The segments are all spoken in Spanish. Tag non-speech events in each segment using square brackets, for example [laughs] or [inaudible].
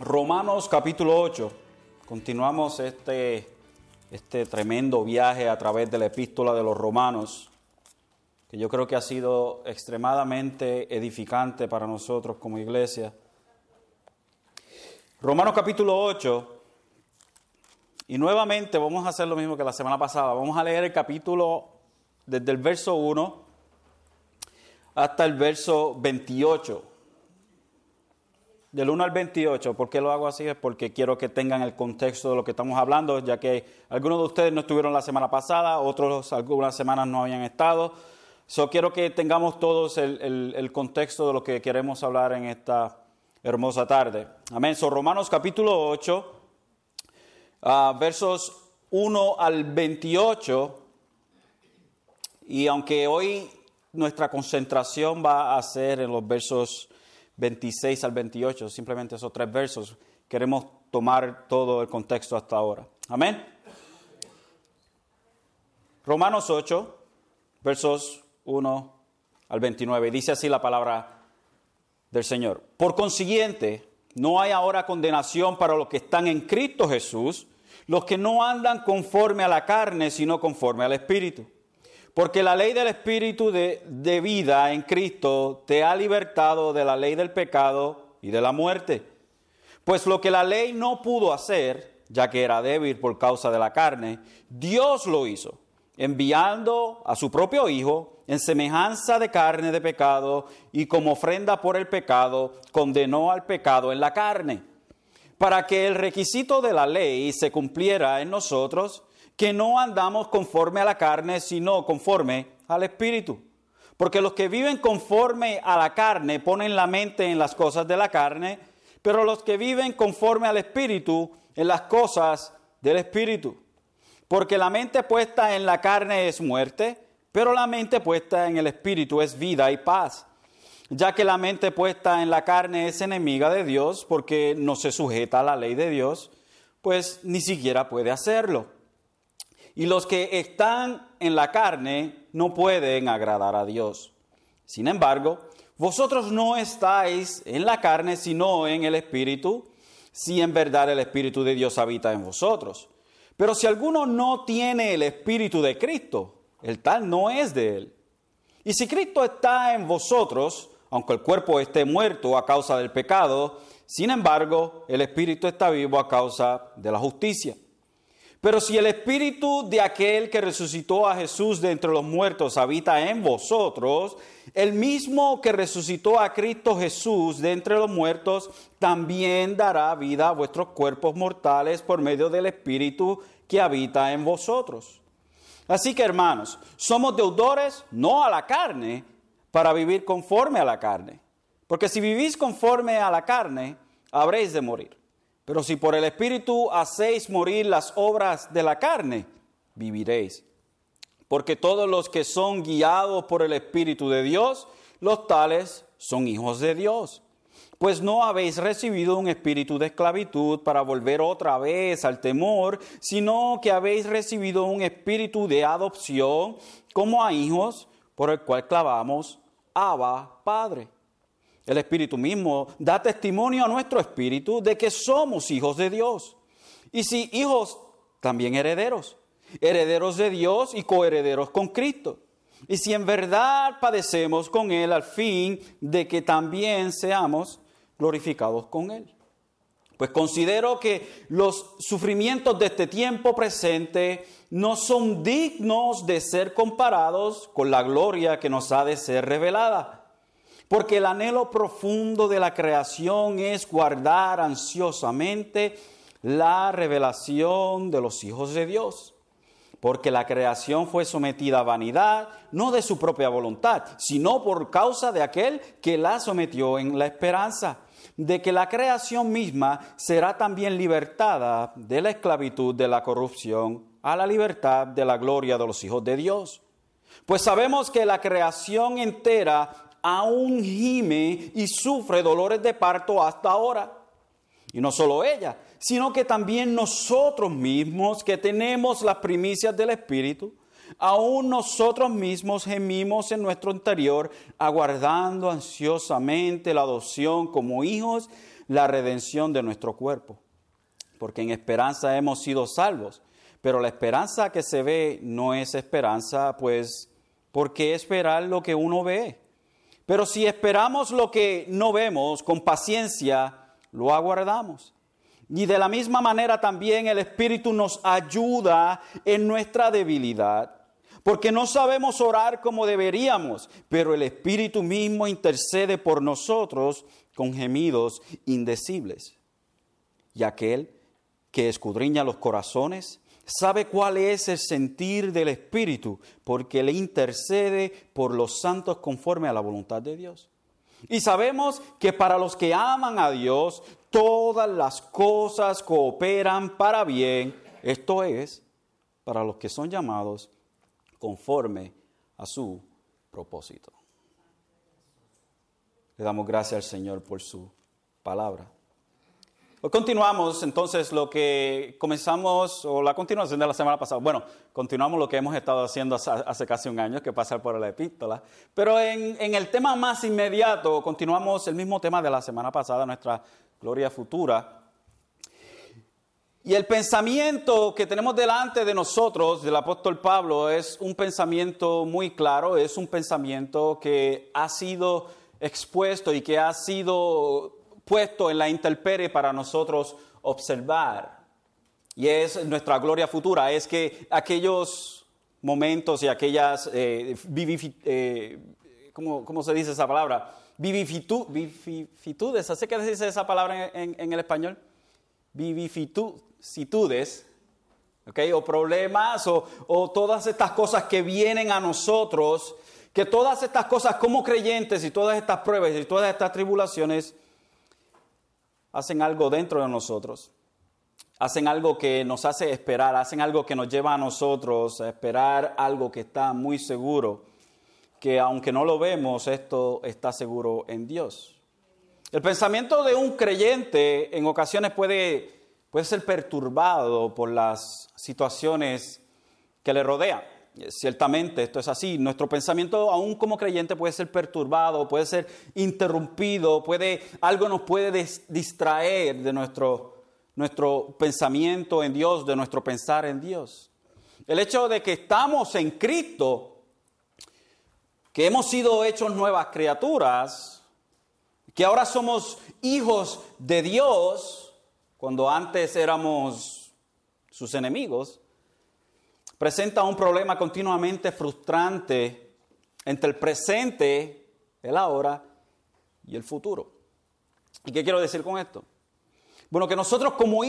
Romanos capítulo 8. Continuamos este, este tremendo viaje a través de la epístola de los romanos, que yo creo que ha sido extremadamente edificante para nosotros como iglesia. Romanos capítulo 8. Y nuevamente vamos a hacer lo mismo que la semana pasada. Vamos a leer el capítulo desde el verso 1 hasta el verso 28 del 1 al 28. ¿Por qué lo hago así? Es porque quiero que tengan el contexto de lo que estamos hablando, ya que algunos de ustedes no estuvieron la semana pasada, otros algunas semanas no habían estado. So, quiero que tengamos todos el, contexto de lo que queremos hablar en esta hermosa tarde. Amén. So, Romanos capítulo 8, ah, versos 1 al 28. Y aunque hoy nuestra concentración va a ser en los versos 26 al 28, simplemente esos tres versos. Queremos tomar todo el contexto hasta ahora. Amén. Romanos 8, versos 1 al 29. Dice así la palabra del Señor. Por consiguiente, no hay ahora condenación para los que están en Cristo Jesús, los que no andan conforme a la carne, sino conforme al Espíritu. Porque la ley del Espíritu de, vida en Cristo te ha libertado de la ley del pecado y de la muerte. Pues lo que la ley no pudo hacer, ya que era débil por causa de la carne, Dios lo hizo, enviando a su propio Hijo en semejanza de carne de pecado y como ofrenda por el pecado, condenó al pecado en la carne, para que el requisito de la ley se cumpliera en nosotros que no andamos conforme a la carne, sino conforme al Espíritu. Porque los que viven conforme a la carne ponen la mente en las cosas de la carne, pero los que viven conforme al Espíritu en las cosas del Espíritu. Porque la mente puesta en la carne es muerte, pero la mente puesta en el Espíritu es vida y paz. Ya que la mente puesta en la carne es enemiga de Dios porque no se sujeta a la ley de Dios, pues ni siquiera puede hacerlo y los que están en la carne no pueden agradar a Dios. Sin embargo, vosotros no estáis en la carne, sino en el Espíritu, si en verdad el Espíritu de Dios habita en vosotros. Pero si alguno no tiene el Espíritu de Cristo, el tal no es de él. Y si Cristo está en vosotros, aunque el cuerpo esté muerto a causa del pecado, sin embargo, el Espíritu está vivo a causa de la justicia. Pero si el espíritu de aquel que resucitó a Jesús de entre los muertos habita en vosotros, el mismo que resucitó a Cristo Jesús de entre los muertos también dará vida a vuestros cuerpos mortales por medio del espíritu que habita en vosotros. Así que hermanos, somos deudores no a la carne para vivir conforme a la carne. Porque si vivís conforme a la carne, habréis de morir. Pero si por el Espíritu hacéis morir las obras de la carne, viviréis. Porque todos los que son guiados por el Espíritu de Dios, los tales son hijos de Dios. Pues no habéis recibido un espíritu de esclavitud para volver otra vez al temor, sino que habéis recibido un espíritu de adopción como a hijos, por el cual clavamos Abba, Padre. El Espíritu mismo da testimonio a nuestro espíritu de que somos hijos de Dios. Y si hijos, también herederos. Herederos de Dios y coherederos con Cristo. Y si en verdad padecemos con Él al fin de que también seamos glorificados con Él. Pues considero que los sufrimientos de este tiempo presente no son dignos de ser comparados con la gloria que nos ha de ser revelada porque el anhelo profundo de la creación es guardar ansiosamente la revelación de los hijos de Dios. Porque la creación fue sometida a vanidad, no de su propia voluntad, sino por causa de aquel que la sometió en la esperanza de que la creación misma será también libertada de la esclavitud de la corrupción a la libertad de la gloria de los hijos de Dios. Pues sabemos que la creación entera aún gime y sufre dolores de parto hasta ahora. Y no solo ella, sino que también nosotros mismos que tenemos las primicias del Espíritu, aún nosotros mismos gemimos en nuestro interior, aguardando ansiosamente la adopción como hijos, la redención de nuestro cuerpo. Porque en esperanza hemos sido salvos. Pero la esperanza que se ve no es esperanza, pues, ¿por qué esperar lo que uno ve? Pero si esperamos lo que no vemos, con paciencia lo aguardamos. Y de la misma manera también el Espíritu nos ayuda en nuestra debilidad, porque no sabemos orar como deberíamos, pero el Espíritu mismo intercede por nosotros con gemidos indecibles. Y aquel que escudriña los corazones sabe cuál es el sentir del Espíritu, porque le intercede por los santos conforme a la voluntad de Dios. Y sabemos que para los que aman a Dios, todas las cosas cooperan para bien, esto es, para los que son llamados conforme a su propósito. Le damos gracias al Señor por su palabra. Continuamos entonces lo que comenzamos, o la continuación de la semana pasada. Bueno, continuamos lo que hemos estado haciendo hace, casi un año, que pasar por la epístola. Pero en, en, el tema más inmediato, continuamos el mismo tema de la semana pasada, nuestra gloria futura. Y el pensamiento que tenemos delante de nosotros, del apóstol Pablo, es un pensamiento muy claro, es un pensamiento que ha sido expuesto y que ha sido puesto en la intemperie para nosotros observar. Y es nuestra gloria futura, es que aquellos momentos y aquellas, eh, eh ¿cómo, se dice esa palabra? Vivifitudes, ¿hace que se dice esa palabra en, el español? Vivifitudes, ¿ok? O problemas o, o todas estas cosas que vienen a nosotros, que todas estas cosas como creyentes y todas estas pruebas y todas estas tribulaciones hacen algo dentro de nosotros, hacen algo que nos hace esperar, hacen algo que nos lleva a nosotros a esperar algo que está muy seguro, que aunque no lo vemos, esto está seguro en Dios. El pensamiento de un creyente en ocasiones puede, puede ser perturbado por las situaciones que le rodean. Ciertamente esto es así. Nuestro pensamiento, aún como creyente, puede ser perturbado, puede ser interrumpido, puede, algo nos puede distraer de nuestro, nuestro pensamiento en Dios, de nuestro pensar en Dios. El hecho de que estamos en Cristo, que hemos sido hechos nuevas criaturas, que ahora somos hijos de Dios, cuando antes éramos sus enemigos, presenta un problema continuamente frustrante entre el presente, el ahora y el futuro. ¿Y qué quiero decir con esto? Bueno, que nosotros como,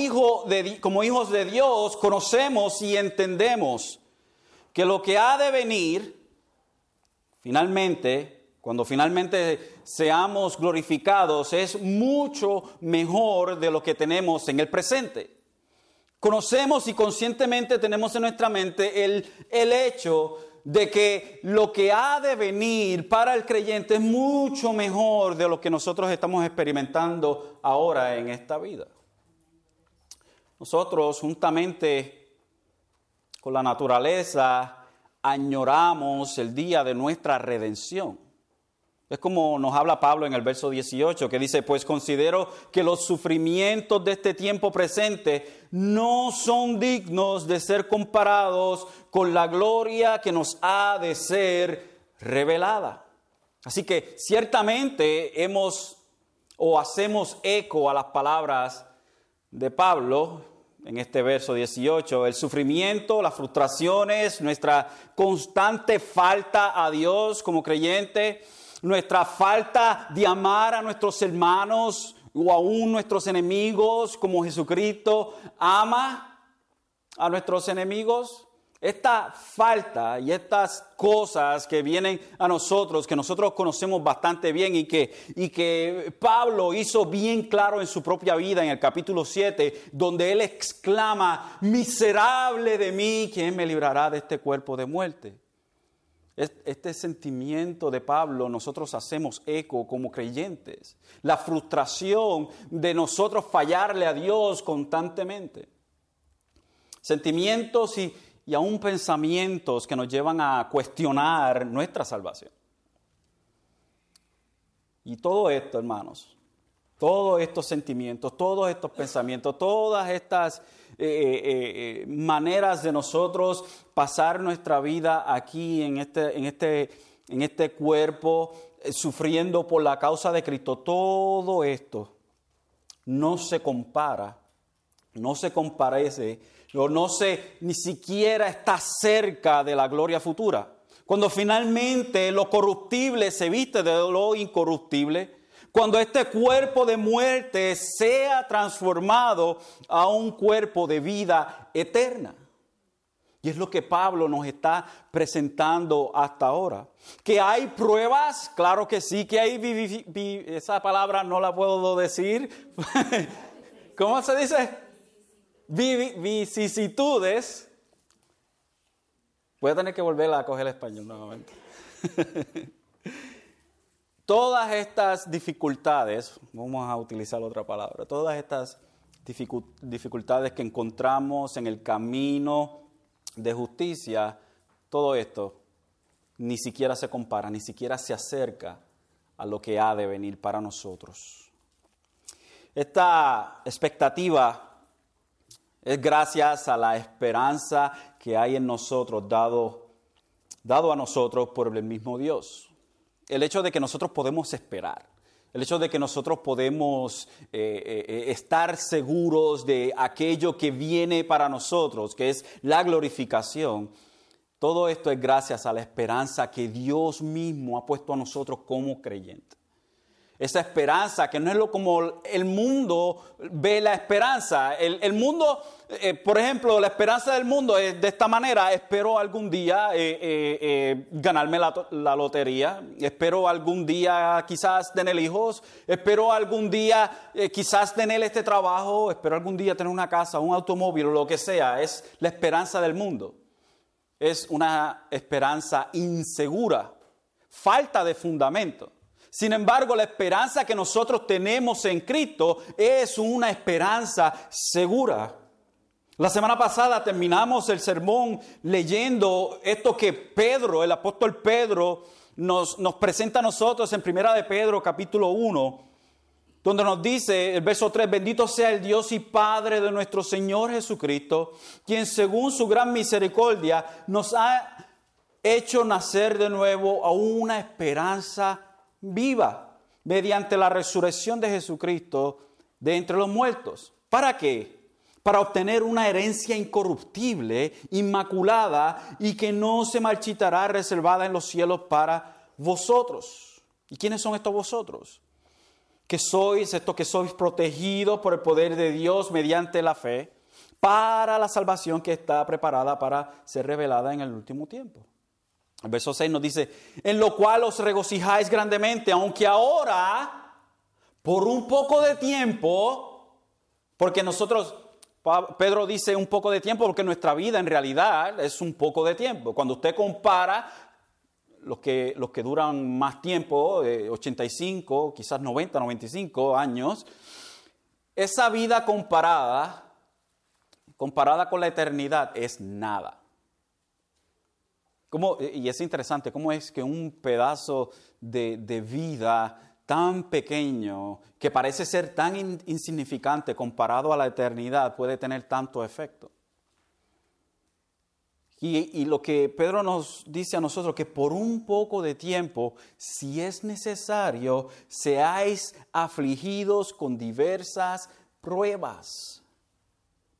de, como hijos de Dios conocemos y entendemos que lo que ha de venir, finalmente, cuando finalmente seamos glorificados, es mucho mejor de lo que tenemos en el presente. Conocemos y conscientemente tenemos en nuestra mente el, el hecho de que lo que ha de venir para el creyente es mucho mejor de lo que nosotros estamos experimentando ahora en esta vida. Nosotros juntamente con la naturaleza añoramos el día de nuestra redención. Es como nos habla Pablo en el verso 18, que dice, pues considero que los sufrimientos de este tiempo presente no son dignos de ser comparados con la gloria que nos ha de ser revelada. Así que ciertamente hemos o hacemos eco a las palabras de Pablo en este verso 18, el sufrimiento, las frustraciones, nuestra constante falta a Dios como creyente, nuestra falta de amar a nuestros hermanos o aún nuestros enemigos como Jesucristo ama a nuestros enemigos. Esta falta y estas cosas que vienen a nosotros, que nosotros conocemos bastante bien y que, y que Pablo hizo bien claro en su propia vida en el capítulo 7, donde él exclama, miserable de mí, ¿quién me librará de este cuerpo de muerte? Este sentimiento de Pablo nosotros hacemos eco como creyentes. La frustración de nosotros fallarle a Dios constantemente. Sentimientos y, y aún pensamientos que nos llevan a cuestionar nuestra salvación. Y todo esto, hermanos, todos estos sentimientos, todos estos pensamientos, todas estas eh, eh, eh, maneras de nosotros pasar nuestra vida aquí en este, en este, en este cuerpo, sufriendo por la causa de Cristo, todo esto no se compara, no se comparece, no se ni siquiera está cerca de la gloria futura. Cuando finalmente lo corruptible se viste de lo incorruptible, cuando este cuerpo de muerte sea transformado a un cuerpo de vida eterna. Y es lo que Pablo nos está presentando hasta ahora. ¿Que hay pruebas? Claro que sí, que hay... Esa palabra no la puedo decir. [laughs] ¿Cómo se dice? Vicisitudes. Voy a tener que volver a coger el español nuevamente. [laughs] todas estas dificultades, vamos a utilizar otra palabra, todas estas dificultades que encontramos en el camino de justicia, todo esto ni siquiera se compara, ni siquiera se acerca a lo que ha de venir para nosotros. Esta expectativa es gracias a la esperanza que hay en nosotros, dado, dado a nosotros por el mismo Dios el hecho de que nosotros podemos esperar, el hecho de que nosotros podemos eh, eh, eh, estar seguros de aquello que viene para nosotros, que es la glorificación, todo esto es gracias a la esperanza que Dios mismo ha puesto a nosotros como creyentes esa esperanza, que no es lo como el mundo ve la esperanza. El, mundo, eh, por ejemplo, la esperanza del mundo es de esta manera, espero algún día eh, eh, ganarme la, lotería, espero algún día quizás tener hijos, espero algún día quizás tener este trabajo, espero algún día tener una casa, un automóvil o lo que sea. Es la esperanza del mundo. Es una esperanza insegura, falta de fundamento. Sin embargo, la esperanza que nosotros tenemos en Cristo es una esperanza segura. La semana pasada terminamos el sermón leyendo esto que Pedro, el apóstol Pedro, nos, nos presenta a nosotros en Primera de Pedro capítulo 1, donde nos dice el verso 3, bendito sea el Dios y Padre de nuestro Señor Jesucristo, quien según su gran misericordia nos ha hecho nacer de nuevo a una esperanza viva mediante la resurrección de Jesucristo de entre los muertos. ¿Para qué? Para obtener una herencia incorruptible, inmaculada y que no se marchitará, reservada en los cielos para vosotros. ¿Y quiénes son estos vosotros? Que sois, estos que sois protegidos por el poder de Dios mediante la fe, para la salvación que está preparada para ser revelada en el último tiempo. Verso 6 nos dice, en lo cual os regocijáis grandemente, aunque ahora, por un poco de tiempo, porque nosotros, Pedro dice un poco de tiempo, porque nuestra vida en realidad es un poco de tiempo. Cuando usted compara los que, los que duran más tiempo, 85, quizás 90, 95 años, esa vida comparada, comparada con la eternidad, es nada y es interesante, cómo es que un pedazo de, vida tan pequeño, que parece ser tan insignificante comparado a la eternidad, puede tener tanto efecto. Y, y, lo que Pedro nos dice a nosotros, que por un poco de tiempo, si es necesario, seáis afligidos con diversas pruebas.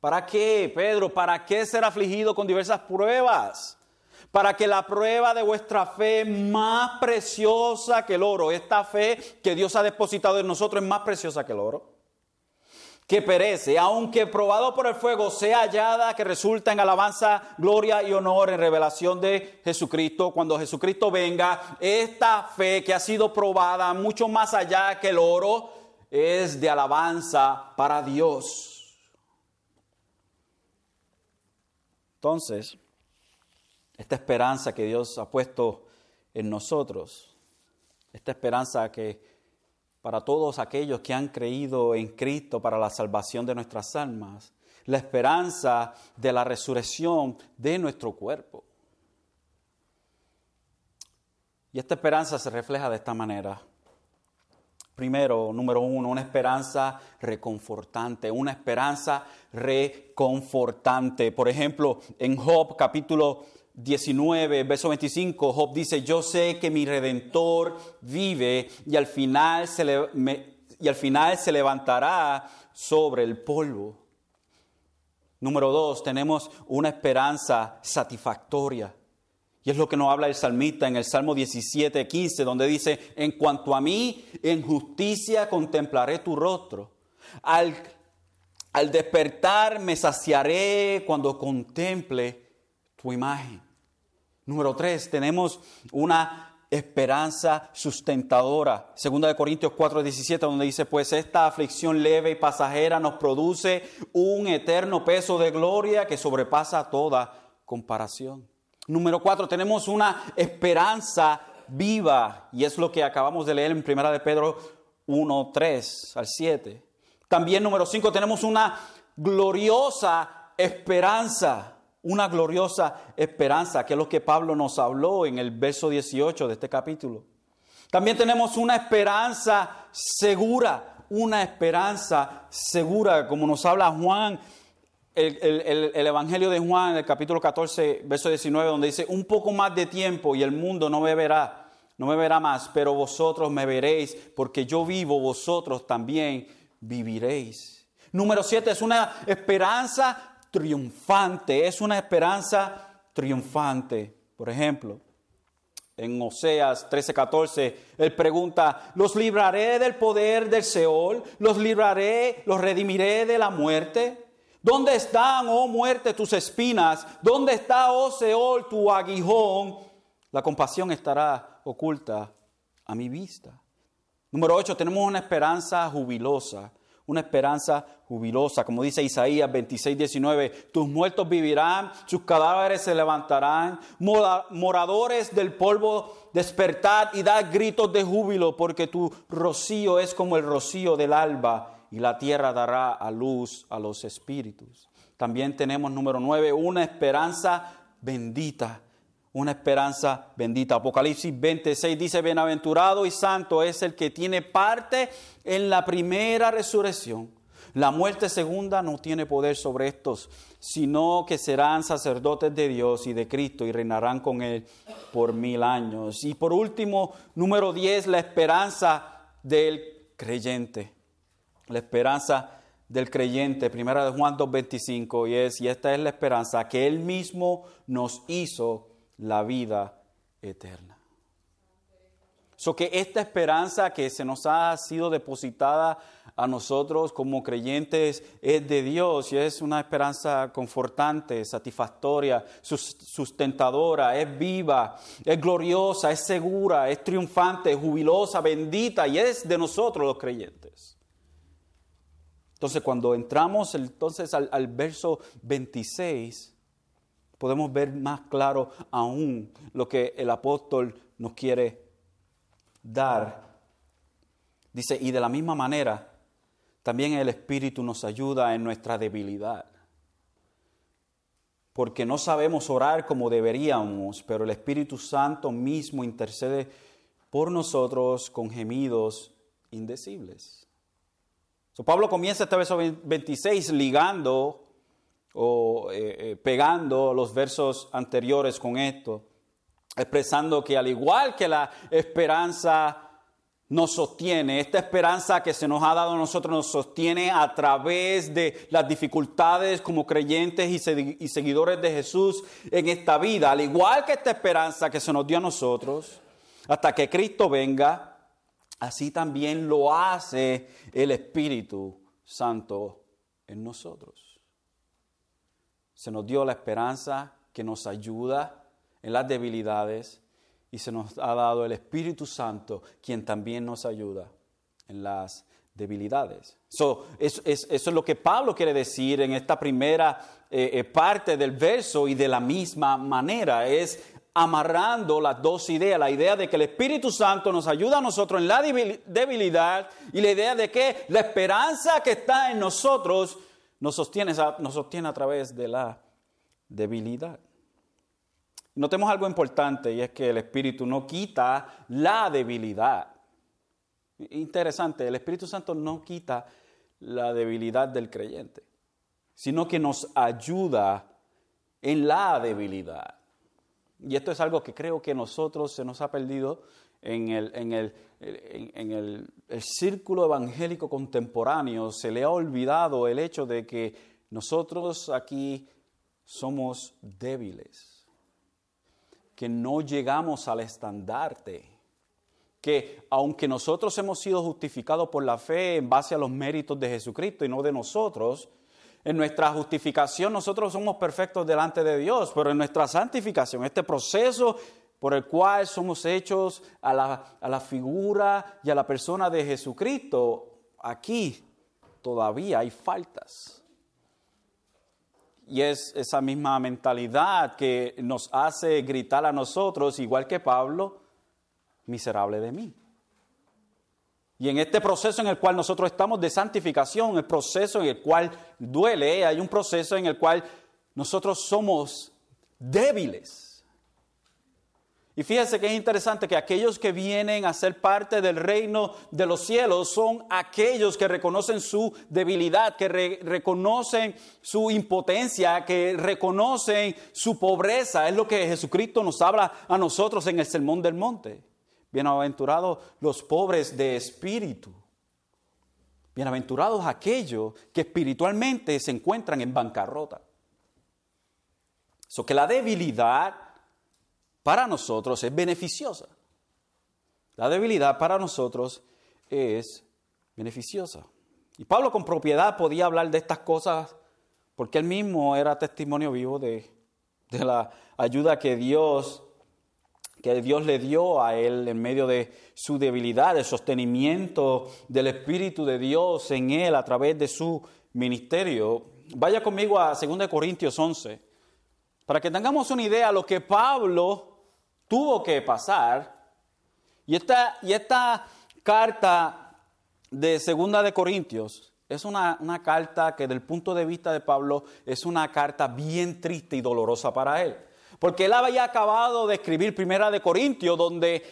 ¿Para qué, Pedro? ¿Para qué ser afligido con diversas pruebas? Para que la prueba de vuestra fe más preciosa que el oro, esta fe que Dios ha depositado en nosotros es más preciosa que el oro, que perece, aunque probado por el fuego, sea hallada, que resulta en alabanza, gloria y honor en revelación de Jesucristo. Cuando Jesucristo venga, esta fe que ha sido probada mucho más allá que el oro, es de alabanza para Dios. Entonces, esta esperanza que Dios ha puesto en nosotros, esta esperanza que para todos aquellos que han creído en Cristo para la salvación de nuestras almas, la esperanza de la resurrección de nuestro cuerpo. Y esta esperanza se refleja de esta manera. Primero, número uno, una esperanza reconfortante, una esperanza reconfortante. Por ejemplo, en Job capítulo 19, verso 25, Job dice, yo sé que mi redentor vive y al final se, y al final se levantará sobre el polvo. Número dos, tenemos una esperanza satisfactoria. Y es lo que nos habla el salmista en el Salmo 17, 15, donde dice, en cuanto a mí, en justicia contemplaré tu rostro. Al, al despertar me saciaré cuando contemple imagen. Número tres, tenemos una esperanza sustentadora. Segunda de Corintios 4, 17, donde dice, pues esta aflicción leve y pasajera nos produce un eterno peso de gloria que sobrepasa toda comparación. Número cuatro, tenemos una esperanza viva y es lo que acabamos de leer en Primera de Pedro 1, 3 al 7. También número cinco, tenemos una gloriosa esperanza, una gloriosa esperanza, que es lo que Pablo nos habló en el verso 18 de este capítulo. También tenemos una esperanza segura, una esperanza segura, como nos habla Juan el, Evangelio de Juan, el capítulo 14, verso 19, donde dice, un poco más de tiempo y el mundo no me verá, no me verá más, pero vosotros me veréis, porque yo vivo, vosotros también viviréis. Número 7 es una esperanza triunfante, es una esperanza triunfante. Por ejemplo, en Oseas 13:14, él pregunta, ¿los libraré del poder del Seol? ¿Los libraré, los redimiré de la muerte? ¿Dónde están, oh muerte, tus espinas? ¿Dónde está, oh Seol, tu aguijón? La compasión estará oculta a mi vista. Número 8, tenemos una esperanza jubilosa. Una esperanza jubilosa, como dice Isaías 26, 19, tus muertos vivirán, sus cadáveres se levantarán, moradores del polvo despertad y dad gritos de júbilo, porque tu rocío es como el rocío del alba y la tierra dará a luz a los espíritus. También tenemos número nueve, una esperanza bendita. Una esperanza bendita. Apocalipsis 26 dice, bienaventurado y santo es el que tiene parte en la primera resurrección. La muerte segunda no tiene poder sobre estos, sino que serán sacerdotes de Dios y de Cristo y reinarán con Él por mil años. Y por último, número 10, la esperanza del creyente la esperanza del creyente, primera de Juan 2.25, y es, y esta es la esperanza, que Él mismo nos hizo la vida eterna. So que esta esperanza que se nos ha sido depositada a nosotros como creyentes es de Dios y es una esperanza confortante, satisfactoria, sustentadora, es viva, es gloriosa, es segura, es triunfante, jubilosa, bendita y es de nosotros los creyentes. Entonces, cuando entramos entonces al, verso 26, podemos ver más claro aún lo que el apóstol nos quiere dar. Dice, y de la misma manera, también el Espíritu nos ayuda en nuestra debilidad. Porque no sabemos orar como deberíamos, pero el Espíritu Santo mismo intercede por nosotros con gemidos indecibles. Pablo comienza este verso 26 ligando o eh, eh, pegando los versos anteriores con esto, expresando que al igual que la esperanza nos sostiene, esta esperanza que se nos ha dado a nosotros nos sostiene a través de las dificultades como creyentes y seguidores de Jesús en esta vida, al igual que esta esperanza que se nos dio a nosotros, hasta que Cristo venga, así también lo hace el Espíritu Santo en nosotros. Se nos dio la esperanza que nos ayuda en las debilidades y se nos ha dado el Espíritu Santo quien también nos ayuda en las debilidades. eso, es, lo que Pablo quiere decir en esta primera eh, eh, parte del verso y de la misma manera. Es amarrando las dos ideas, la idea de que el Espíritu Santo nos ayuda a nosotros en la debilidad y la idea de que la esperanza que está en nosotros nos sostiene, nos sostiene a través de la debilidad. Notemos algo importante y es que el Espíritu no quita la debilidad. Interesante, el Espíritu Santo no quita la debilidad del creyente, sino que nos ayuda en la debilidad. Y esto es algo que creo que nosotros se nos ha perdido en el, en el, en el, el círculo evangélico contemporáneo. Se le ha olvidado el hecho de que nosotros aquí somos débiles, que no llegamos al estandarte que aunque nosotros hemos sido justificados por la fe en base a los méritos de Jesucristo y no de nosotros, en nuestra justificación nosotros somos perfectos delante de Dios, pero en nuestra santificación, este proceso por el cual somos hechos a la, a la figura y a la persona de Jesucristo, aquí todavía hay faltas. Y es esa misma mentalidad que nos hace gritar a nosotros, igual que Pablo, miserable de mí. Y en este proceso en el cual nosotros estamos de santificación, el proceso en el cual duele, hay un proceso en el cual nosotros somos débiles. Y fíjense que es interesante que aquellos que vienen a ser parte del reino de los cielos son aquellos que reconocen su debilidad, que reconocen su impotencia, que reconocen su pobreza. Es lo que Jesucristo nos habla a nosotros en el Sermón del Monte. Bienaventurados los pobres de espíritu. Bienaventurados aquellos que espiritualmente se encuentran en bancarrota. So que la debilidad para nosotros es beneficiosa. La debilidad para nosotros es beneficiosa. Y Pablo con propiedad podía hablar de estas cosas porque él mismo era testimonio vivo de, de la ayuda que Dios que Dios le dio a él en medio de su debilidad, el sostenimiento del Espíritu de Dios en él a través de su ministerio. Vaya conmigo a 2 Corintios 11, para que tengamos una idea de lo que Pablo tuvo que pasar. Y esta, y esta carta de 2 de Corintios es una, una carta que, desde el punto de vista de Pablo, es una carta bien triste y dolorosa para él. Porque él había acabado de escribir Primera de Corintios, donde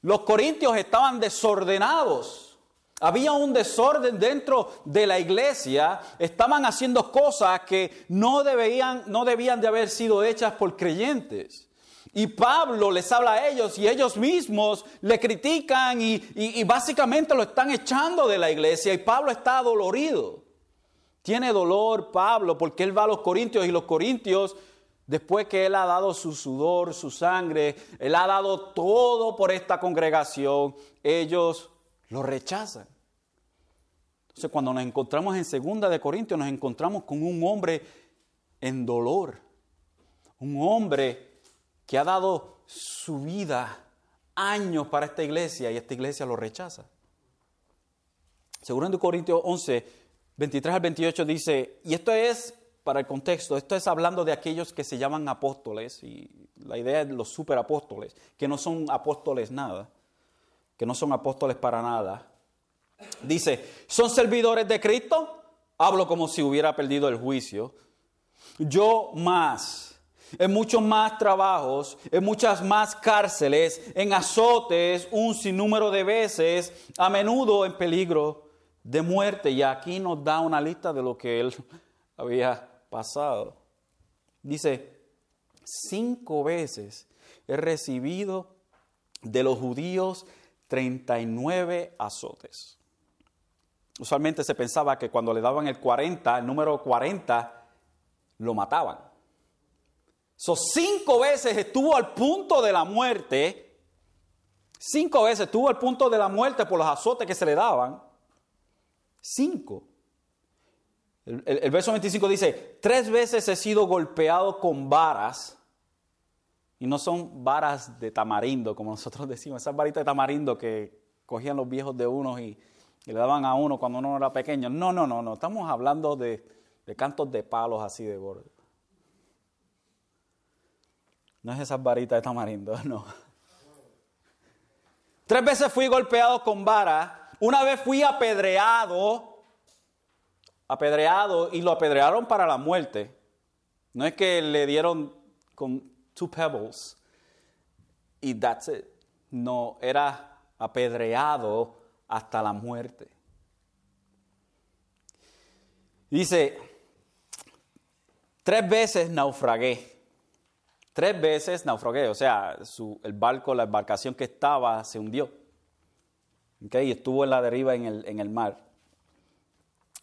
los corintios estaban desordenados. Había un desorden dentro de la iglesia, estaban haciendo cosas que no debían, no debían de haber sido hechas por creyentes. Y Pablo les habla a ellos y ellos mismos le critican y, y, básicamente lo están echando de la iglesia y Pablo está dolorido. Tiene dolor Pablo porque él va a los corintios y los corintios Después que Él ha dado su sudor, su sangre, Él ha dado todo por esta congregación, ellos lo rechazan. Entonces cuando nos encontramos en Segunda de Corintios, nos encontramos con un hombre en dolor, un hombre que ha dado su vida, años para esta iglesia y esta iglesia lo rechaza. De Corintios 11, 23 al 28 dice, y esto es para el contexto, esto es hablando de aquellos que se llaman apóstoles, y la idea es los superapóstoles, que no son apóstoles nada, que no son apóstoles para nada. Dice, ¿son servidores de Cristo? Hablo como si hubiera perdido el juicio. Yo más, en muchos más trabajos, en muchas más cárceles, en azotes, un sinnúmero de veces, a menudo en peligro de muerte. Y aquí nos da una lista de lo que él [laughs] había pasado. Dice, cinco veces he recibido de los judíos 39 azotes. Usualmente se pensaba que cuando le daban el 40, el número 40, lo mataban. So, cinco veces estuvo al punto de la muerte. Cinco veces estuvo al punto de la muerte por los azotes que se le daban. Cinco. El, verso 25 dice, tres veces he sido golpeado con varas, y no son varas de tamarindo, como nosotros [laughs] decimos, esas varitas de tamarindo que cogían los viejos de unos y, le daban a uno cuando uno era pequeño. No, no, no, no, estamos hablando de, de cantos de palos así de borde. No es esas varitas de tamarindo, [laughs] no. Tres veces fui golpeado con vara, una vez fui apedreado, apedreado y lo apedrearon para la muerte. No es que le dieron con two pebbles y that's it. No, era apedreado hasta la muerte. Dice, tres veces naufragué. Tres veces naufragué, o sea, el barco, la embarcación que estaba, se hundió. Y estuvo en la deriva en el, en el mar.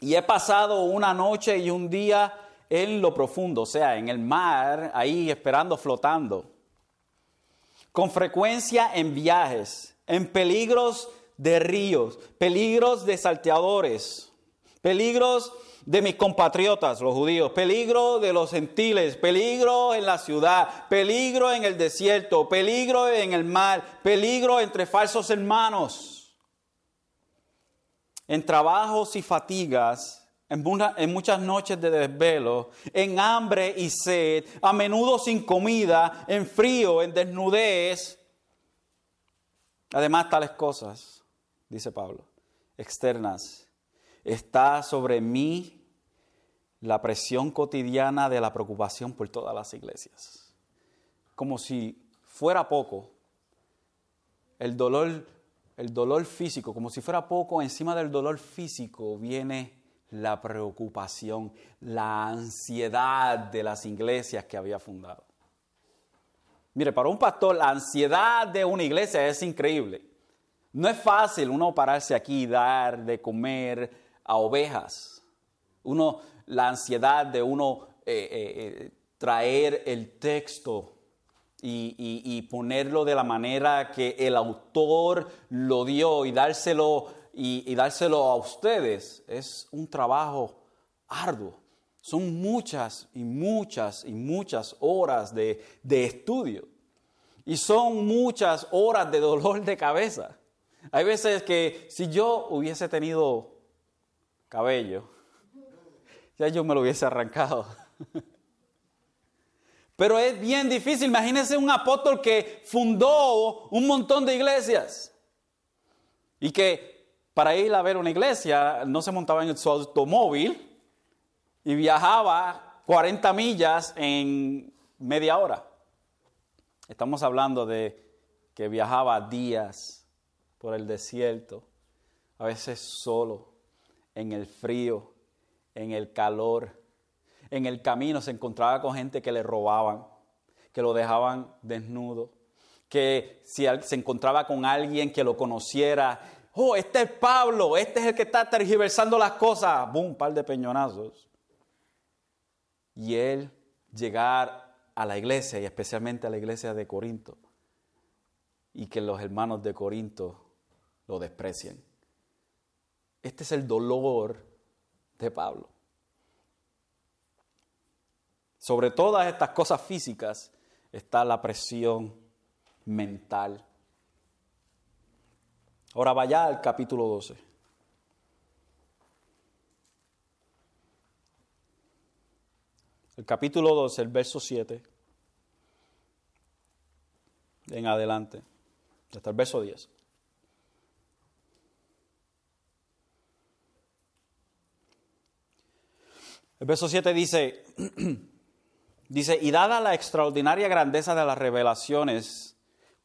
Y he pasado una noche y un día en lo profundo, o sea, en el mar, ahí esperando, flotando. Con frecuencia en viajes, en peligros de ríos, peligros de salteadores, peligros de mis compatriotas, los judíos, peligro de los gentiles, peligro en la ciudad, peligro en el desierto, peligro en el mar, peligro entre falsos hermanos, en trabajos y fatigas en, muchas noches de desvelo, en hambre y sed, a menudo sin comida, en frío, en desnudez. Además, tales cosas, dice Pablo, externas, está sobre mí la presión cotidiana de la preocupación por todas las iglesias. Como si fuera poco, el dolor, el dolor físico, como si fuera poco, encima del dolor físico viene la preocupación, la ansiedad de las iglesias que había fundado. Mire, para un pastor la ansiedad de una iglesia es increíble. No es fácil uno pararse aquí dar de comer a ovejas. Uno, la ansiedad de uno eh, eh, eh, traer el texto y, y, ponerlo de la manera que el autor lo dio y dárselo y, dárselo a ustedes es un trabajo arduo. Son muchas y muchas y muchas horas de, de estudio. Y son muchas horas de dolor de cabeza. Hay veces que si yo hubiese tenido cabello, ya yo me lo hubiese arrancado. Pero es bien difícil. Imagínense un apóstol que fundó un montón de iglesias y que para ir a ver una iglesia no se montaba en su automóvil y viajaba 40 millas en media hora. Estamos hablando de que viajaba días por el desierto, a veces solo, en el frío, en el calor. En el camino se encontraba con gente que le robaban, que lo dejaban desnudo, que si se encontraba con alguien que lo conociera, oh, este es Pablo, este es el que está tergiversando las cosas, boom, un par de peñonazos. Y él llegar a la iglesia y especialmente a la iglesia de Corinto y que los hermanos de Corinto lo desprecien. Este es el dolor de Pablo. Sobre todas estas cosas físicas está la presión mental Ahora vaya al capítulo 12. El capítulo 12, el verso 7. En adelante. Hasta el verso 10. El verso 7 dice, [clears throat] dice, y dada la extraordinaria grandeza de las revelaciones,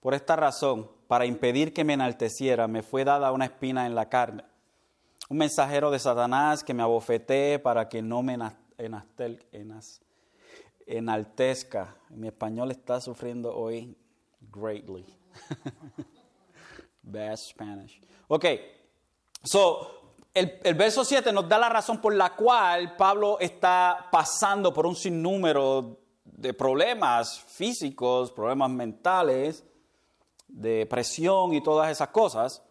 por esta razón, para impedir que me enalteciera, me fue dada una espina en la carne, un mensajero de Satanás que me abofetee para que no me enaltezca. Mi español está sufriendo hoy greatly. [laughs] Best Spanish. Ok, so el, verso 7 nos da la razón por la cual Pablo está pasando por un sinnúmero de problemas físicos, problemas mentales, de presión y todas esas cosas.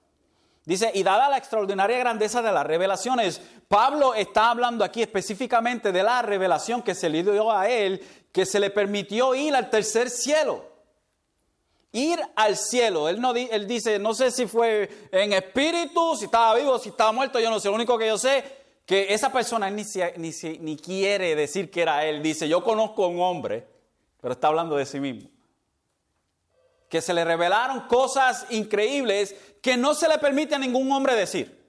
Dice, y dada la extraordinaria grandeza de las revelaciones, Pablo está hablando aquí específicamente de la revelación que se le dio a él, que se le permitió ir al tercer cielo. Ir al cielo. Él, no, él dice, no sé si fue en espíritu, si estaba vivo, si estaba muerto, yo no sé. Lo único que yo sé, que esa persona ni, ni, ni quiere decir que era él. Dice, yo conozco a un hombre, pero está hablando de sí mismo que se le revelaron cosas increíbles que no se le permite a ningún hombre decir.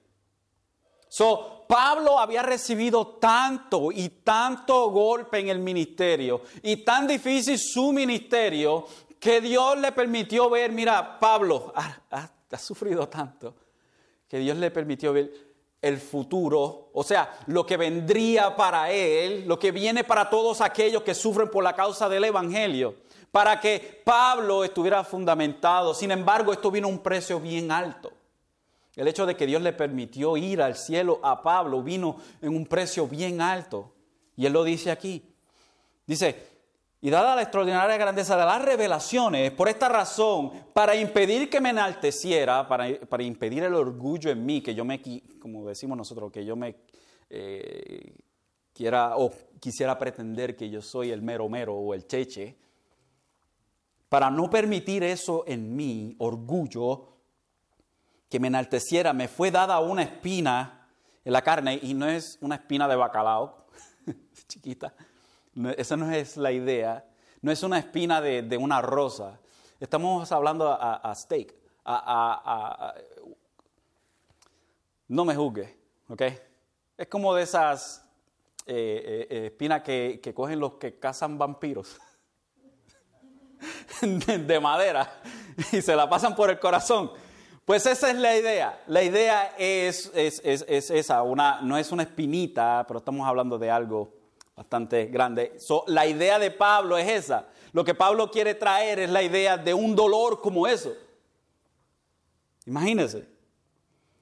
So, Pablo había recibido tanto y tanto golpe en el ministerio y tan difícil su ministerio que Dios le permitió ver, mira, Pablo, [laughs] has, sufrido tanto que Dios le permitió ver el futuro, o sea, lo que vendría para él, lo que viene para todos aquellos que sufren por la causa del Evangelio, para que Pablo estuviera fundamentado. Sin embargo, esto vino a un precio bien alto. El hecho de que Dios le permitió ir al cielo a Pablo vino en un precio bien alto. Y él lo dice aquí. Dice, y dada la extraordinaria grandeza de las revelaciones, por esta razón, para impedir que me enalteciera, para, para impedir el orgullo en mí, que yo me, como decimos nosotros, que yo me eh, quiera o quisiera pretender que yo soy el mero mero o el cheche, para no permitir eso en mí, orgullo, que me enalteciera, me fue dada una espina en la carne y no es una espina de bacalao, [laughs] chiquita, esa no es la idea. No es una espina de, una rosa. Estamos hablando a, steak. no me juzgue, ¿ok? Es como de esas eh, eh, espinas que, cogen los que cazan vampiros. [laughs] de, madera. Y se la pasan por el corazón. Pues esa es la idea. La idea es, es, es esa. Una, no es una espinita, pero estamos hablando de algo bastante grande. la idea de Pablo es esa. Lo que Pablo quiere traer es la idea de un dolor como eso. Imagínense.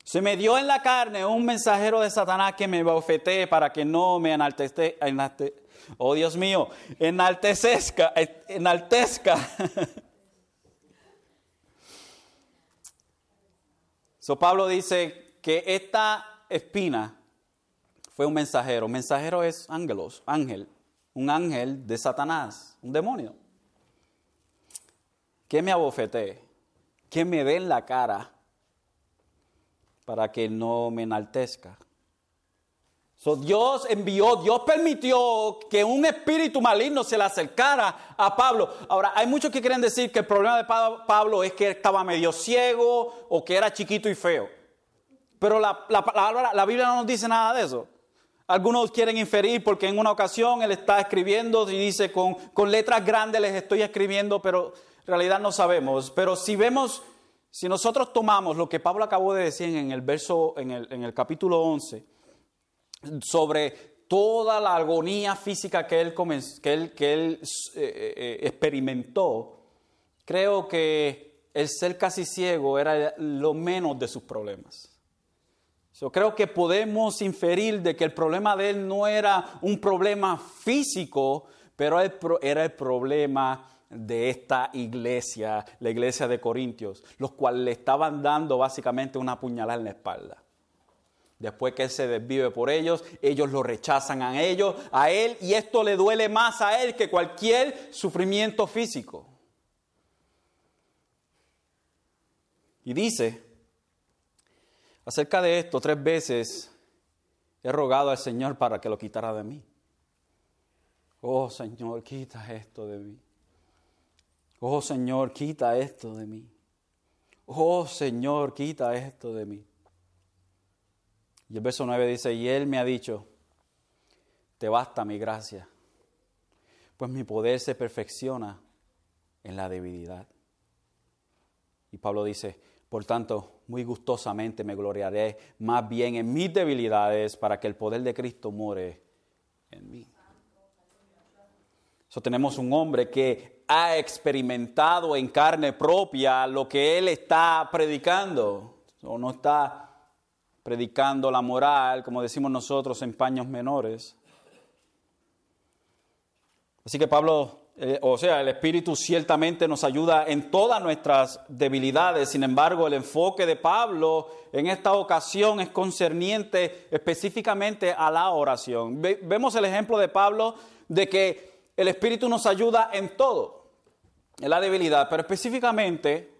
Se me dio en la carne un mensajero de Satanás que me bofetee para que no me enaltezca. oh Dios mío, enaltezca, enaltezca. [laughs] so Pablo dice que esta espina fue un mensajero. Mensajero es ángelos, ángel, un ángel de Satanás, un demonio. Que me abofetee, que me dé en la cara para que no me enaltezca. Dios envió, Dios permitió que un espíritu maligno se le acercara a Pablo. Ahora, hay muchos que quieren decir que el problema de Pablo es que estaba medio ciego o que era chiquito y feo. Pero la, la Biblia no nos dice nada de eso. Algunos quieren inferir porque en una ocasión él está escribiendo y dice con, con letras grandes les estoy escribiendo, pero en realidad no sabemos. Pero si vemos, si nosotros tomamos lo que Pablo acabó de decir en el verso, en el, en el capítulo 11, sobre toda la agonía física que él, que él, que él eh, eh, experimentó, creo que el ser casi ciego era lo menos de sus problemas. Yo creo que podemos inferir de que el problema de él no era un problema físico, pero era el problema de esta iglesia, la iglesia de Corintios, los cuales le estaban dando básicamente una puñalada en la espalda. Después que él se desvive por ellos, ellos lo rechazan a ellos, a él, y esto le duele más a él que cualquier sufrimiento físico. Y dice, Acerca de esto, tres veces he rogado al Señor para que lo quitara de mí. Oh Señor, quita esto de mí. Oh Señor, quita esto de mí. Oh Señor, quita esto de mí. Y el verso 9 dice, y Él me ha dicho, te basta mi gracia, pues mi poder se perfecciona en la debilidad. Y Pablo dice, por tanto, muy gustosamente me gloriaré más bien en mis debilidades para que el poder de Cristo more en mí. So, tenemos un hombre que ha experimentado en carne propia lo que él está predicando. O no está predicando la moral, como decimos nosotros, en paños menores. Así que Pablo eh, o sea, el Espíritu ciertamente nos ayuda en todas nuestras debilidades. Sin embargo, el enfoque de Pablo en esta ocasión es concerniente específicamente a la oración. vemos el ejemplo de Pablo de que el Espíritu nos ayuda en todo, en la debilidad, pero específicamente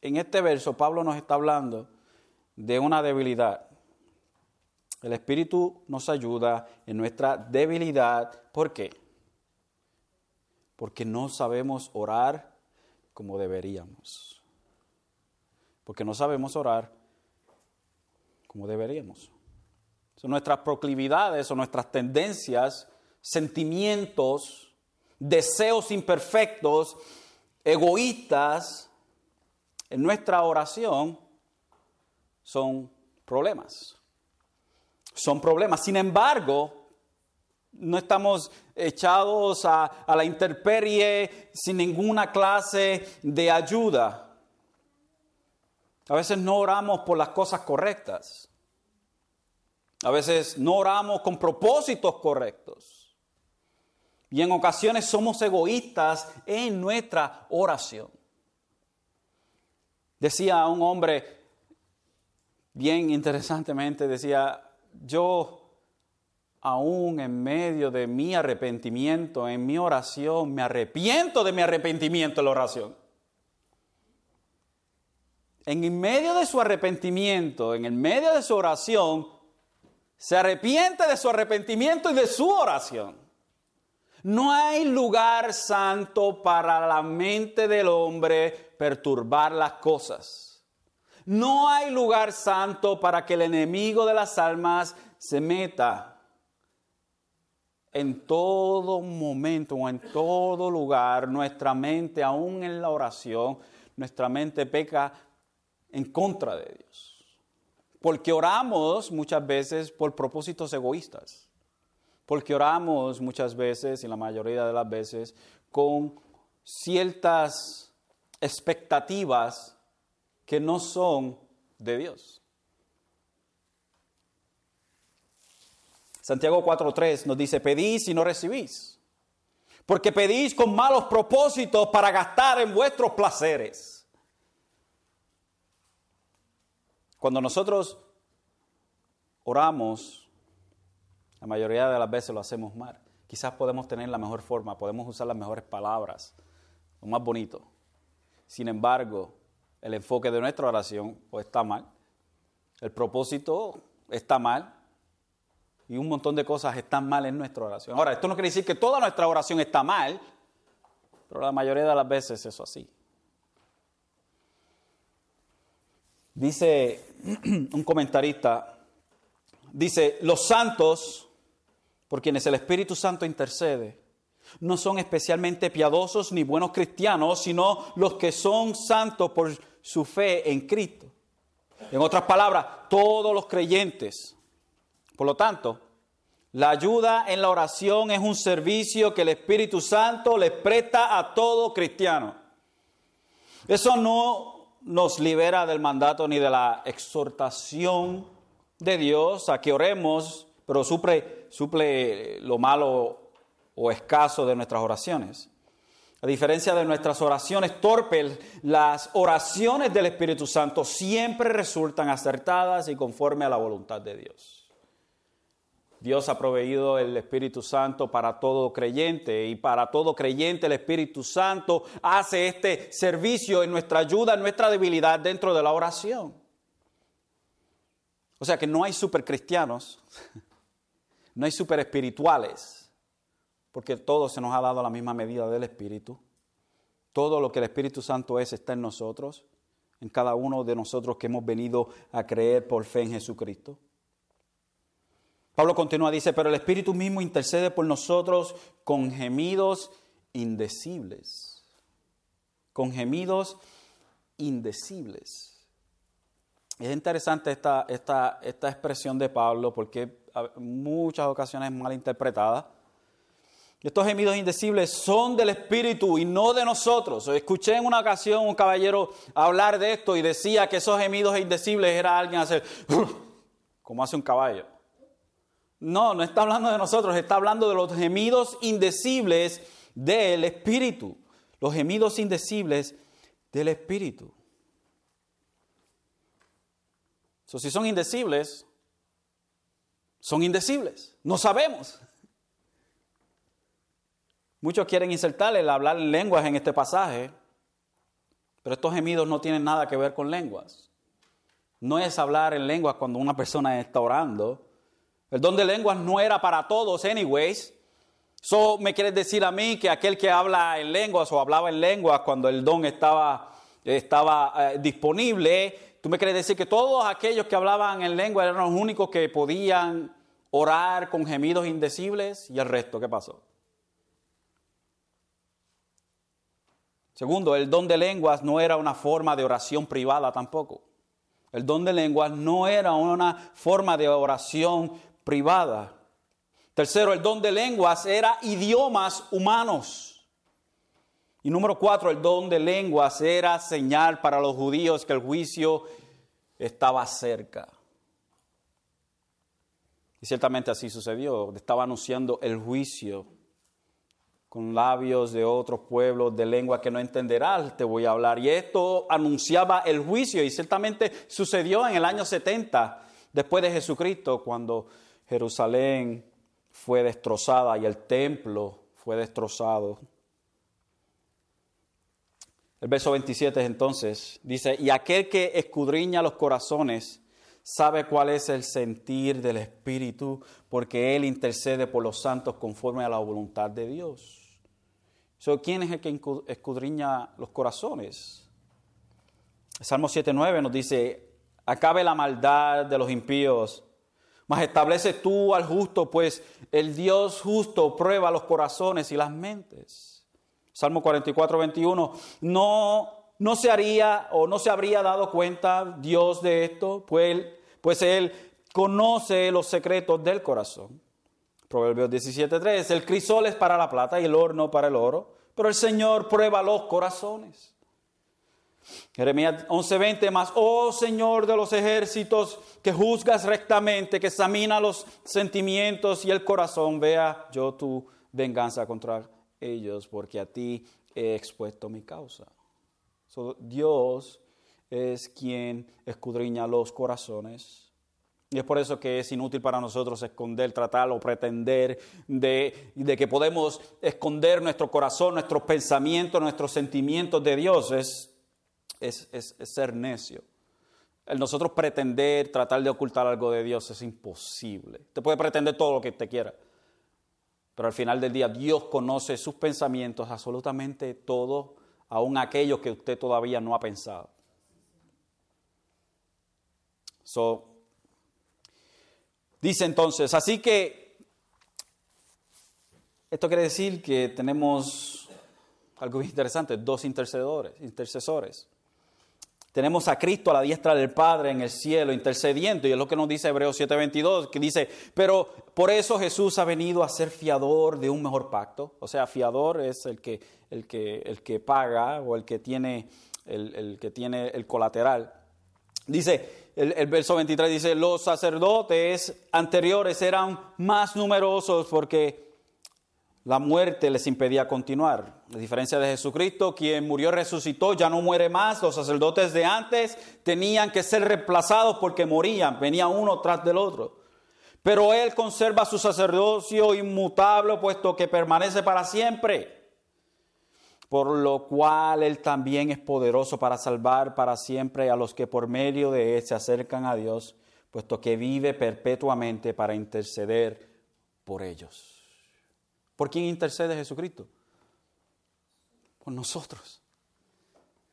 en este verso Pablo nos está hablando de una debilidad. El Espíritu nos ayuda en nuestra debilidad. ¿Por qué? Porque no sabemos orar como deberíamos. Porque no sabemos orar como deberíamos. Son nuestras proclividades o nuestras tendencias, sentimientos, deseos imperfectos, egoístas en nuestra oración son problemas. Son problemas. Sin embargo, no estamos echados a, la intemperie sin ninguna clase de ayuda. A veces no oramos por las cosas correctas. A veces no oramos con propósitos correctos. Y en ocasiones somos egoístas en nuestra oración. Decía un hombre, bien interesantemente, decía, yo aún en medio de mi arrepentimiento, en mi oración, me arrepiento de mi arrepentimiento en la oración. En medio de su arrepentimiento, en el medio de su oración, se arrepiente de su arrepentimiento y de su oración. No hay lugar santo para la mente del hombre perturbar las cosas. No hay lugar santo para que el enemigo de las almas se meta. En todo momento o en todo lugar, nuestra mente, aún en la oración, nuestra mente peca en contra de Dios. Porque oramos muchas veces por propósitos egoístas. Porque oramos muchas veces, y la mayoría de las veces, con ciertas expectativas que no son de Dios. Santiago 4.3 nos dice, pedís y no recibís, porque pedís con malos propósitos para gastar en vuestros placeres. Cuando nosotros oramos, la mayoría de las veces lo hacemos mal. Quizás podemos tener la mejor forma, podemos usar las mejores palabras, lo más bonito. Sin embargo, el enfoque de nuestra oración está mal, el propósito está mal y un montón de cosas están mal en nuestra oración. Ahora, esto no quiere decir que toda nuestra oración está mal, pero la mayoría de las veces eso así. Dice [clears throat] un comentarista, dice, los santos, por quienes el Espíritu Santo intercede, no son especialmente piadosos ni buenos cristianos, sino los que son santos por su fe en Cristo. En otras palabras, todos los creyentes. Por lo tanto, la ayuda en la oración es un servicio que el Espíritu Santo le presta a todo cristiano. Eso no nos libera del mandato ni de la exhortación de Dios a que oremos, pero suple, suple lo malo o escaso de nuestras oraciones. A diferencia de nuestras oraciones torpes, las oraciones del Espíritu Santo siempre resultan acertadas y conforme a la voluntad de Dios. Dios ha proveído el Espíritu Santo para todo creyente y para todo creyente el Espíritu Santo hace este servicio en nuestra ayuda, en nuestra debilidad dentro de la oración. O sea que no hay supercristianos, [laughs] no hay super espirituales, porque todo se nos ha dado la misma medida del Espíritu. Todo lo que el Espíritu Santo es está en nosotros, en cada uno de nosotros que hemos venido a creer por fe en Jesucristo. Pablo continúa, dice, pero el Espíritu mismo intercede por nosotros con gemidos indecibles. Con gemidos indecibles. Es interesante esta, esta, esta expresión de Pablo porque en muchas ocasiones es mal interpretada. Estos gemidos indecibles son del Espíritu y no de nosotros. Escuché en una ocasión un caballero hablar de esto y decía que esos gemidos indecibles era alguien hacer como hace un caballo. No, no está hablando de nosotros, está hablando de los gemidos indecibles del Espíritu. Los gemidos indecibles del Espíritu. si son indecibles, son indecibles. No sabemos. Muchos quieren insertar el hablar en lenguas en este pasaje, pero estos gemidos no tienen nada que ver con lenguas. No es hablar en lenguas cuando una persona está orando. El don de lenguas no era para todos, anyways. So, me quieres decir a mí que aquel que habla en lenguas o hablaba en lenguas cuando el don estaba, estaba eh, disponible, tú me quieres decir que todos aquellos que hablaban en lengua eran los únicos que podían orar con gemidos indecibles y el resto, ¿qué pasó? Segundo, el don de lenguas no era una forma de oración privada tampoco. El don de lenguas no era una forma de oración privada. Tercero, el don de lenguas era idiomas humanos. Y número cuatro, el don de lenguas era señal para los judíos que el juicio estaba cerca. Y ciertamente así sucedió. Estaba anunciando el juicio con labios de otros pueblos de lengua que no entenderás, te voy a hablar. Y esto anunciaba el juicio y ciertamente sucedió en el año 70 después de Jesucristo, cuando Jerusalén fue destrozada y el templo fue destrozado. El verso 27 entonces dice, y aquel que escudriña los corazones sabe cuál es el sentir del Espíritu, porque Él intercede por los santos conforme a la voluntad de Dios. ¿Quién es el que escudriña los corazones? Salmo 7.9 nos dice, acabe la maldad de los impíos, mas establece tú al justo, pues el Dios justo prueba los corazones y las mentes. Salmo 44.21, no, no se haría o no se habría dado cuenta Dios de esto, pues, pues Él conoce los secretos del corazón. Proverbios 17.3, el crisol es para la plata y el horno para el oro, pero el Señor prueba los corazones. Jeremías 11:20 más, oh Señor de los ejércitos, que juzgas rectamente, que examina los sentimientos y el corazón, vea yo tu venganza contra ellos, porque a ti he expuesto mi causa. Dios es quien escudriña los corazones y es por eso que es inútil para nosotros esconder, tratar o pretender de, de, que podemos esconder nuestro corazón, nuestros pensamientos, nuestros sentimientos de Dios. Es, es, es, ser necio. El nosotros pretender, tratar de ocultar algo de Dios es imposible. Te puede pretender todo lo que te quiera. Pero al final del día Dios conoce sus pensamientos, absolutamente todo, aun aquellos que usted todavía no ha pensado. So, Dice entonces, así que esto quiere decir que tenemos algo interesante, dos intercedores, intercesores. Tenemos a Cristo a la diestra del Padre en el cielo intercediendo, y es lo que nos dice Hebreos 7:22, que dice, pero por eso Jesús ha venido a ser fiador de un mejor pacto. O sea, fiador es el que, el que, el que paga o el que tiene el, el que tiene el colateral. Dice, el, verso 23 dice, los sacerdotes anteriores eran más numerosos porque la muerte les impedía continuar. A diferencia de Jesucristo, quien murió resucitó, ya no muere más. Los sacerdotes de antes tenían que ser reemplazados porque morían, venía uno tras del otro. Pero Él conserva su sacerdocio inmutable, puesto que permanece para siempre por lo cual Él también es poderoso para salvar para siempre a los que por medio de Él se acercan a Dios, puesto que vive perpetuamente para interceder por ellos. ¿Por quién intercede Jesucristo? Por nosotros,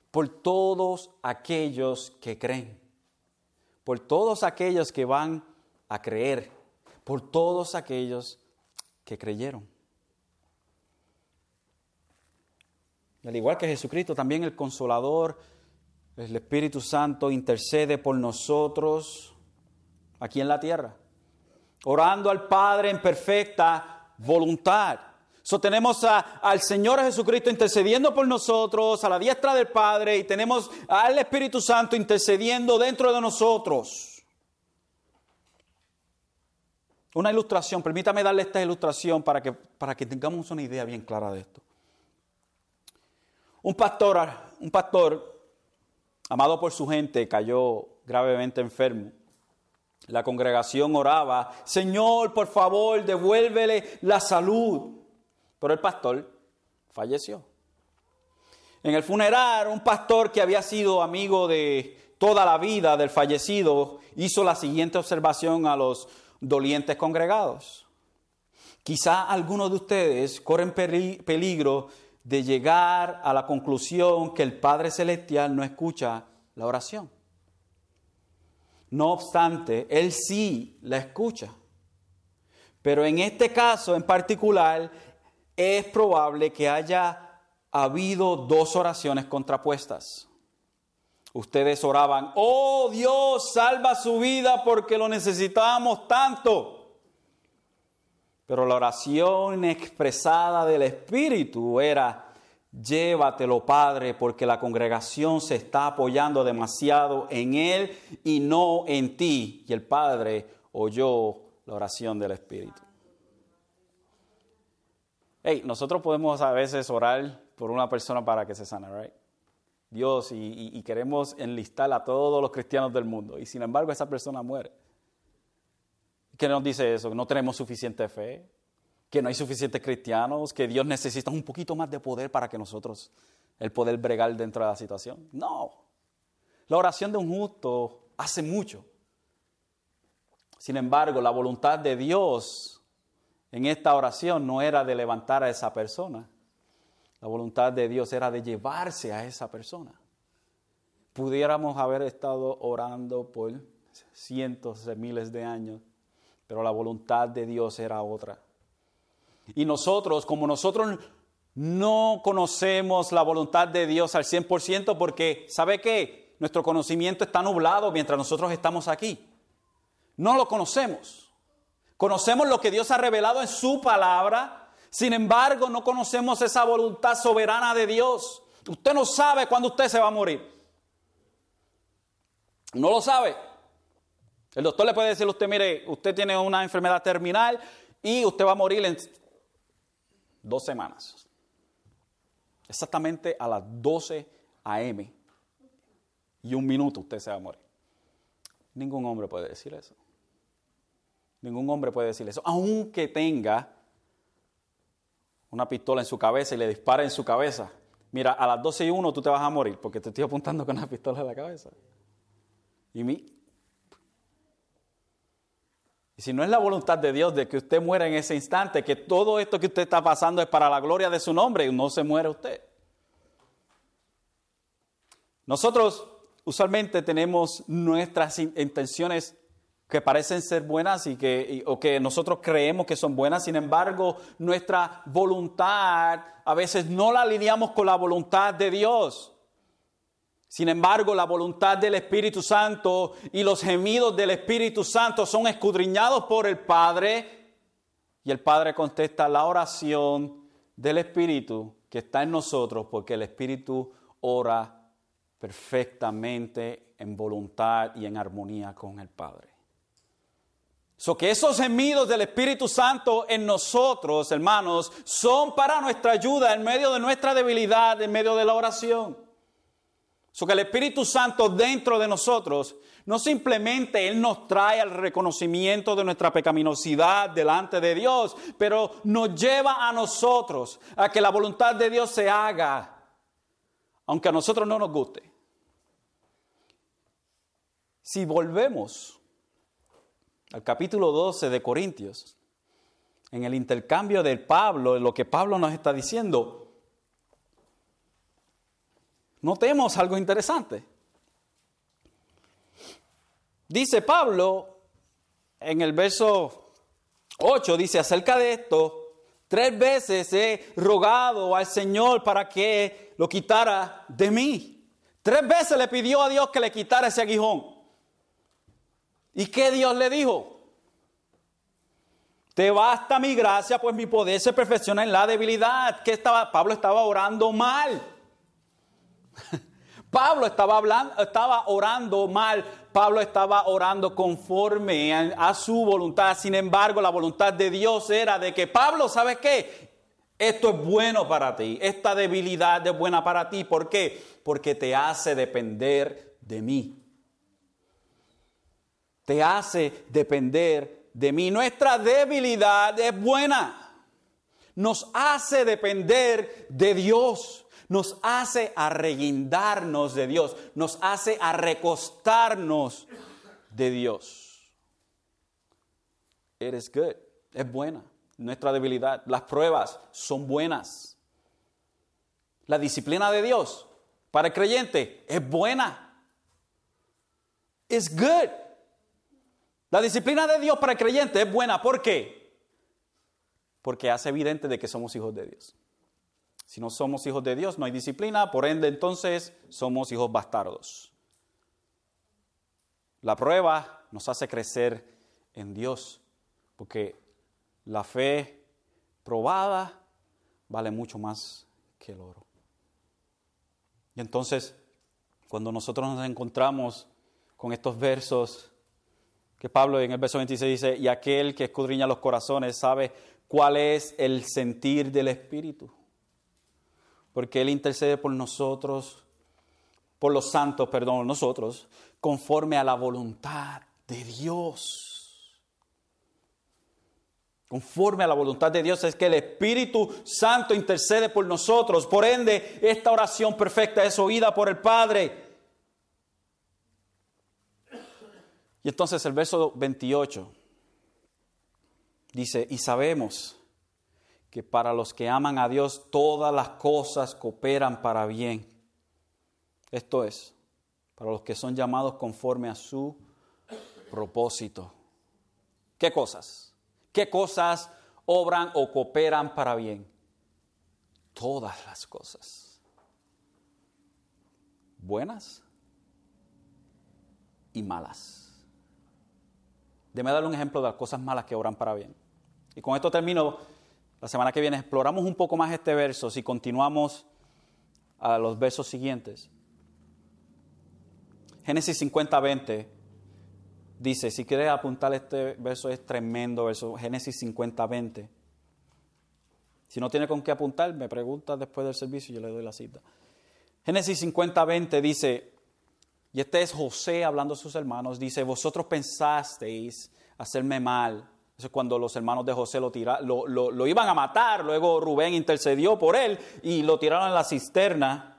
por todos aquellos que creen, por todos aquellos que van a creer, por todos aquellos que creyeron. al igual que Jesucristo, también el Consolador, el Espíritu Santo, intercede por nosotros aquí en la tierra, orando al Padre en perfecta voluntad. So, tenemos al Señor Jesucristo intercediendo por nosotros, a la diestra del Padre, y tenemos al Espíritu Santo intercediendo dentro de nosotros. Una ilustración, permítame darle esta ilustración para que, para que tengamos una idea bien clara de esto. Un pastor, un pastor, amado por su gente, cayó gravemente enfermo. La congregación oraba, Señor, por favor, devuélvele la salud. Pero el pastor falleció. En el funeral, un pastor que había sido amigo de toda la vida del fallecido hizo la siguiente observación a los dolientes congregados. Quizá algunos de ustedes corren peligro de llegar a la conclusión que el Padre Celestial no escucha la oración. No obstante, Él sí la escucha. Pero en este caso en particular es probable que haya habido dos oraciones contrapuestas. Ustedes oraban, oh Dios, salva su vida porque lo necesitamos tanto. Pero la oración expresada del Espíritu era, llévatelo Padre, porque la congregación se está apoyando demasiado en Él y no en ti. Y el Padre oyó la oración del Espíritu. Hey, nosotros podemos a veces orar por una persona para que se sane, right? Dios y, queremos enlistar a todos los cristianos del mundo y sin embargo esa persona muere. ¿Qué nos dice eso? No tenemos suficiente fe, que no hay suficientes cristianos, que Dios necesita un poquito más de poder para que nosotros, el poder bregar dentro de la situación. No. La oración de un justo hace mucho. Sin embargo, la voluntad de Dios en esta oración no era de levantar a esa persona, la voluntad de Dios era de llevarse a esa persona. Pudiéramos haber estado orando por cientos de miles de años, pero la voluntad de Dios era otra. Y nosotros, como nosotros no conocemos la voluntad de Dios al 100% porque, ¿sabe qué? Nuestro conocimiento está nublado mientras nosotros estamos aquí. No lo conocemos. Conocemos lo que Dios ha revelado en su palabra, sin embargo, no conocemos esa voluntad soberana de Dios. Usted no sabe cuándo usted se va a morir. No lo sabe. El doctor le puede decir a usted, mire, usted tiene una enfermedad terminal y usted va a morir en dos semanas. Exactamente a las 12 a.m. Y un minuto usted se va a morir. Ningún hombre puede decir eso. Ningún hombre puede decir eso. Aunque tenga una pistola en su cabeza y le dispara en su cabeza, mira, a las 12 y 1 tú te vas a morir porque te estoy apuntando con una pistola en la cabeza. Y, mi, y si no es la voluntad de Dios de que usted muera en ese instante, que todo esto que usted está pasando es para la gloria de su nombre, no se muere usted. Nosotros usualmente tenemos nuestras intenciones que parecen ser buenas y que, o que nosotros creemos que son buenas, sin embargo, nuestra voluntad a veces no la alineamos con la voluntad de Dios. Sin embargo, la voluntad del Espíritu Santo y los gemidos del Espíritu Santo son escudriñados por el Padre y el Padre contesta la oración del Espíritu que está en nosotros porque el Espíritu ora perfectamente en voluntad y en armonía con el Padre. So que esos gemidos del Espíritu Santo en nosotros, hermanos, son para nuestra ayuda en medio de nuestra debilidad, en medio de la oración. So que el Espíritu Santo dentro de nosotros, no simplemente Él nos trae al reconocimiento de nuestra pecaminosidad delante de Dios, pero nos lleva a nosotros a que la voluntad de Dios se haga, aunque a nosotros no nos guste. Si volvemos al capítulo 12 de Corintios, en el intercambio de Pablo, lo que Pablo nos está diciendo, notemos algo interesante. Dice Pablo en el verso 8, dice acerca de esto, tres veces he rogado al Señor para que lo quitara de mí. Tres veces le pidió a Dios que le quitara ese aguijón. ¿Y qué Dios le dijo? Te basta mi gracia, pues mi poder se perfecciona en la debilidad. ¿Qué estaba? Pablo estaba orando mal. [laughs] Pablo estaba, hablando, estaba orando mal. Pablo estaba orando conforme a, a, su voluntad. Sin embargo, la voluntad de Dios era de que Pablo, ¿sabes qué? Esto es bueno para ti. Esta debilidad es buena para ti. ¿Por qué? Porque te hace depender de mí te hace depender de mí. Nuestra debilidad es buena. Nos hace depender de Dios. Nos hace arreguindarnos de Dios. Nos hace arrecostarnos de Dios. Eres good. Es buena. Nuestra debilidad. Las pruebas son buenas. La disciplina de Dios para el creyente es buena. Es good. La disciplina de Dios para el creyente es buena. ¿Por qué? Porque hace evidente de que somos hijos de Dios. Si no somos hijos de Dios, no hay disciplina, por ende entonces somos hijos bastardos. La prueba nos hace crecer en Dios, porque la fe probada vale mucho más que el oro. Y entonces, cuando nosotros nos encontramos con estos versos, que Pablo en el verso 26 dice, y aquel que escudriña los corazones sabe cuál es el sentir del Espíritu, porque Él intercede por nosotros, por los santos, perdón, nosotros, conforme a la voluntad de Dios conforme a la voluntad de Dios, es que el Espíritu Santo intercede por nosotros. Por ende, esta oración perfecta es oída por el Padre. Y entonces el verso 28 dice, y sabemos que para los que aman a Dios todas las cosas cooperan para bien. Esto es, para los que son llamados conforme a su propósito. ¿Qué cosas? ¿Qué cosas obran o cooperan para bien? Todas las cosas. Buenas y malas. Déme darle un ejemplo de las cosas malas que obran para bien. Y con esto termino. La semana que viene exploramos un poco más este verso si continuamos a los versos siguientes. Génesis 50, 20 dice, si quieres apuntar este verso es tremendo, verso Génesis 50, 20. Si no tiene con qué apuntar, me pregunta después del servicio y yo le doy la cita. Génesis 50, 20 dice, y este es José hablando a sus hermanos, dice, vosotros pensasteis hacerme mal. Eso es cuando los hermanos de José lo, tira, lo, lo iban a matar, luego Rubén intercedió por él y lo tiraron en la cisterna.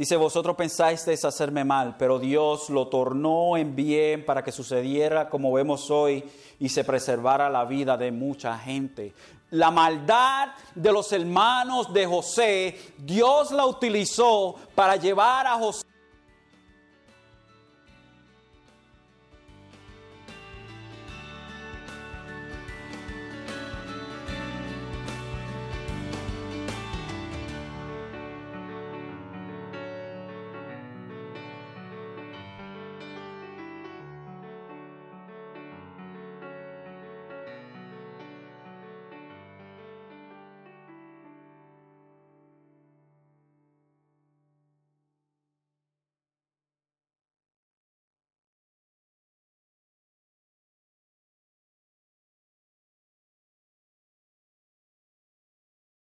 Dice, vosotros pensáis hacerme mal, pero Dios lo tornó en bien para que sucediera como vemos hoy y se preservara la vida de mucha gente. La maldad de los hermanos de José, Dios la utilizó para llevar a José